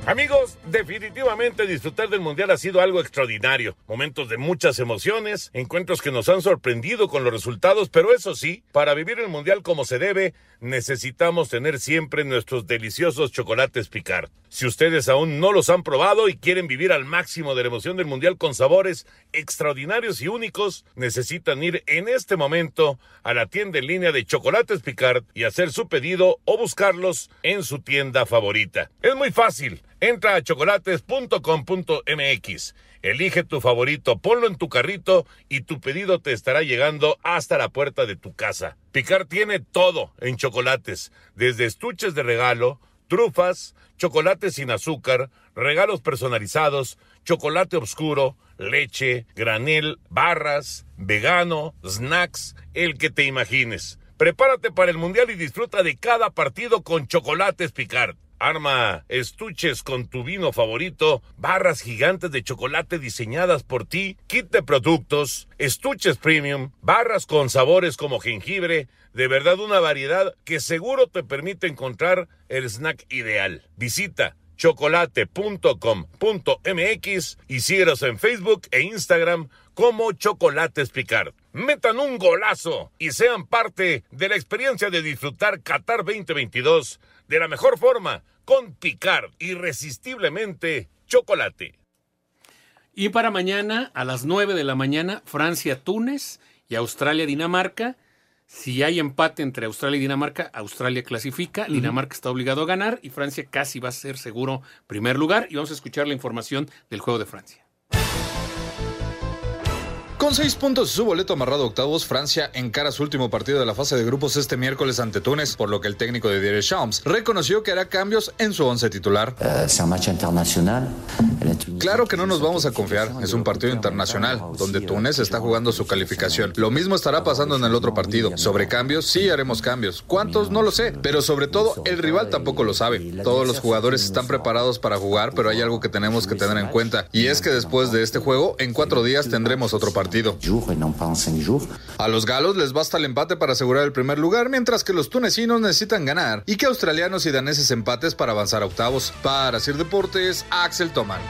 Amigos, definitivamente disfrutar del Mundial ha sido algo extraordinario. Momentos de muchas emociones, encuentros que nos han sorprendido con los resultados, pero eso sí, para vivir el Mundial como se debe, necesitamos tener siempre nuestros deliciosos chocolates picar. Si ustedes aún no los han probado y quieren vivir al máximo de la emoción del Mundial con sabores extraordinarios y únicos, necesitan ir en este momento a la tienda en línea de Chocolates Picard y hacer su pedido o buscarlos en su tienda favorita. Es muy fácil. Entra a chocolates.com.mx. Elige tu favorito, ponlo en tu carrito y tu pedido te estará llegando hasta la puerta de tu casa. Picar tiene todo en chocolates, desde estuches de regalo, trufas, chocolate sin azúcar, regalos personalizados, chocolate oscuro, leche, granel, barras, vegano, snacks, el que te imagines. Prepárate para el mundial y disfruta de cada partido con chocolates Picard. Arma estuches con tu vino favorito, barras gigantes de chocolate diseñadas por ti, kit de productos, estuches premium, barras con sabores como jengibre, de verdad una variedad que seguro te permite encontrar el snack ideal. Visita chocolate.com.mx y síguenos en Facebook e Instagram como Chocolates Picard. Metan un golazo y sean parte de la experiencia de disfrutar Qatar 2022 de la mejor forma con Picard, irresistiblemente chocolate. Y para mañana, a las 9 de la mañana, Francia-Túnez y Australia-Dinamarca. Si hay empate entre Australia y Dinamarca, Australia clasifica, Dinamarca está obligado a ganar y Francia casi va a ser seguro primer lugar. Y vamos a escuchar la información del juego de Francia. Con seis puntos su boleto amarrado a octavos, Francia encara su último partido de la fase de grupos este miércoles ante Túnez, por lo que el técnico de Didier Champs reconoció que hará cambios en su once titular. Claro que no nos vamos a confiar, es un partido internacional, donde Túnez está jugando su calificación. Lo mismo estará pasando en el otro partido. Sobre cambios, sí haremos cambios. ¿Cuántos? No lo sé, pero sobre todo el rival tampoco lo sabe. Todos los jugadores están preparados para jugar, pero hay algo que tenemos que tener en cuenta, y es que después de este juego, en cuatro días tendremos otro partido. A los galos les basta el empate para asegurar el primer lugar, mientras que los tunecinos necesitan ganar y que australianos y daneses empates para avanzar a octavos. Para Sir Deportes, Axel Toman.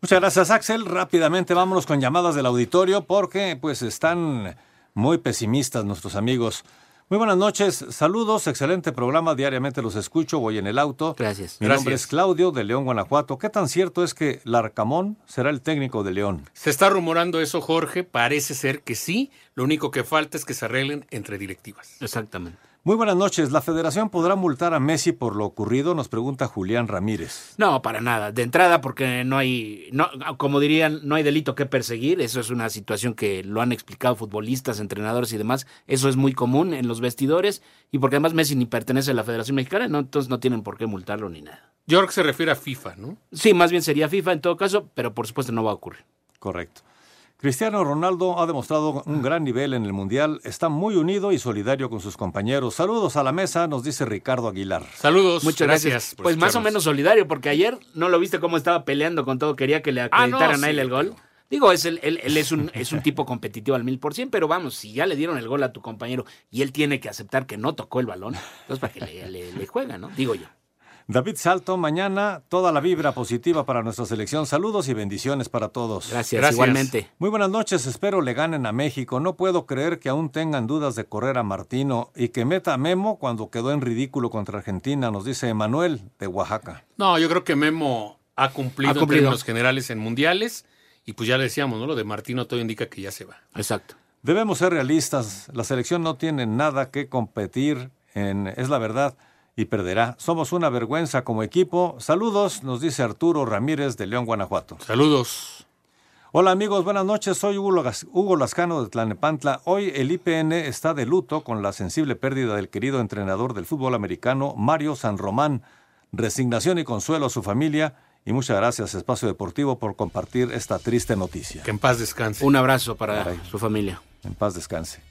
Muchas gracias, Axel. Rápidamente vámonos con llamadas del auditorio porque pues están muy pesimistas nuestros amigos. Muy buenas noches, saludos, excelente programa, diariamente los escucho, voy en el auto. Gracias. Mi nombre es Claudio de León, Guanajuato. ¿Qué tan cierto es que Larcamón será el técnico de León? Se está rumorando eso, Jorge, parece ser que sí, lo único que falta es que se arreglen entre directivas. Exactamente. Muy buenas noches. ¿La federación podrá multar a Messi por lo ocurrido? Nos pregunta Julián Ramírez. No, para nada. De entrada, porque no hay, no, como dirían, no hay delito que perseguir. Eso es una situación que lo han explicado futbolistas, entrenadores y demás. Eso es muy común en los vestidores. Y porque además Messi ni pertenece a la Federación Mexicana, ¿no? entonces no tienen por qué multarlo ni nada. York se refiere a FIFA, ¿no? Sí, más bien sería FIFA en todo caso, pero por supuesto no va a ocurrir. Correcto. Cristiano Ronaldo ha demostrado un gran nivel en el Mundial, está muy unido y solidario con sus compañeros. Saludos a la mesa, nos dice Ricardo Aguilar. Saludos, muchas gracias. pues más o menos solidario, porque ayer no lo viste cómo estaba peleando con todo, quería que le acreditaran ah, no, a él el gol. Digo, es él, él, es, un, es un tipo competitivo al mil por cien, pero vamos, si ya le dieron el gol a tu compañero y él tiene que aceptar que no tocó el balón, entonces para que le, le, le juega, ¿no? Digo yo. David Salto, mañana toda la vibra positiva para nuestra selección. Saludos y bendiciones para todos. Gracias, Gracias, igualmente. Muy buenas noches, espero le ganen a México. No puedo creer que aún tengan dudas de correr a Martino y que meta a Memo cuando quedó en ridículo contra Argentina, nos dice Emanuel de Oaxaca. No, yo creo que Memo ha cumplido, ha cumplido. en los generales en mundiales y pues ya le decíamos, ¿no? Lo de Martino todo indica que ya se va. Exacto. Debemos ser realistas, la selección no tiene nada que competir en, es la verdad y perderá. Somos una vergüenza como equipo. Saludos, nos dice Arturo Ramírez de León, Guanajuato. Saludos. Hola amigos, buenas noches. Soy Hugo Lascano de Tlanepantla. Hoy el IPN está de luto con la sensible pérdida del querido entrenador del fútbol americano, Mario San Román. Resignación y consuelo a su familia. Y muchas gracias, Espacio Deportivo, por compartir esta triste noticia. Que en paz descanse. Un abrazo para Caray. su familia. En paz descanse.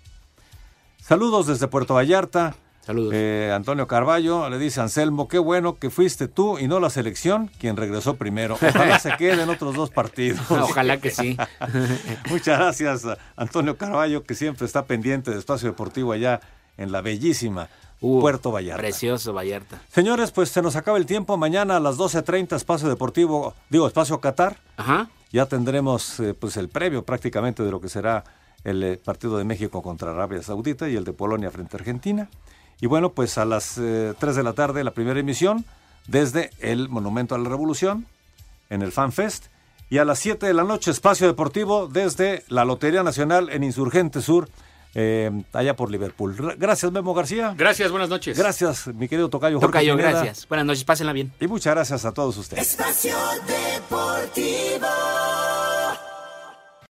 Saludos desde Puerto Vallarta. Saludos. Eh, Antonio Carballo le dice Anselmo, qué bueno que fuiste tú y no la selección quien regresó primero. Ojalá se queden otros dos partidos. Ojalá que sí. Muchas gracias, Antonio Carballo, que siempre está pendiente de Espacio Deportivo allá en la bellísima uh, Puerto Vallarta. Precioso Vallarta. Señores, pues se nos acaba el tiempo. Mañana a las 12.30 Espacio Deportivo, digo, Espacio Qatar. Ajá. Ya tendremos eh, pues el previo prácticamente de lo que será el eh, partido de México contra Arabia Saudita y el de Polonia frente a Argentina. Y bueno, pues a las eh, 3 de la tarde la primera emisión desde el Monumento a la Revolución en el FanFest. Y a las 7 de la noche espacio deportivo desde la Lotería Nacional en Insurgente Sur. Eh, allá por Liverpool. Gracias, Memo García. Gracias, buenas noches. Gracias, mi querido Tocayo. Tocayo, gracias. Buenas noches, pásenla bien. Y muchas gracias a todos ustedes. Espacio Deportivo.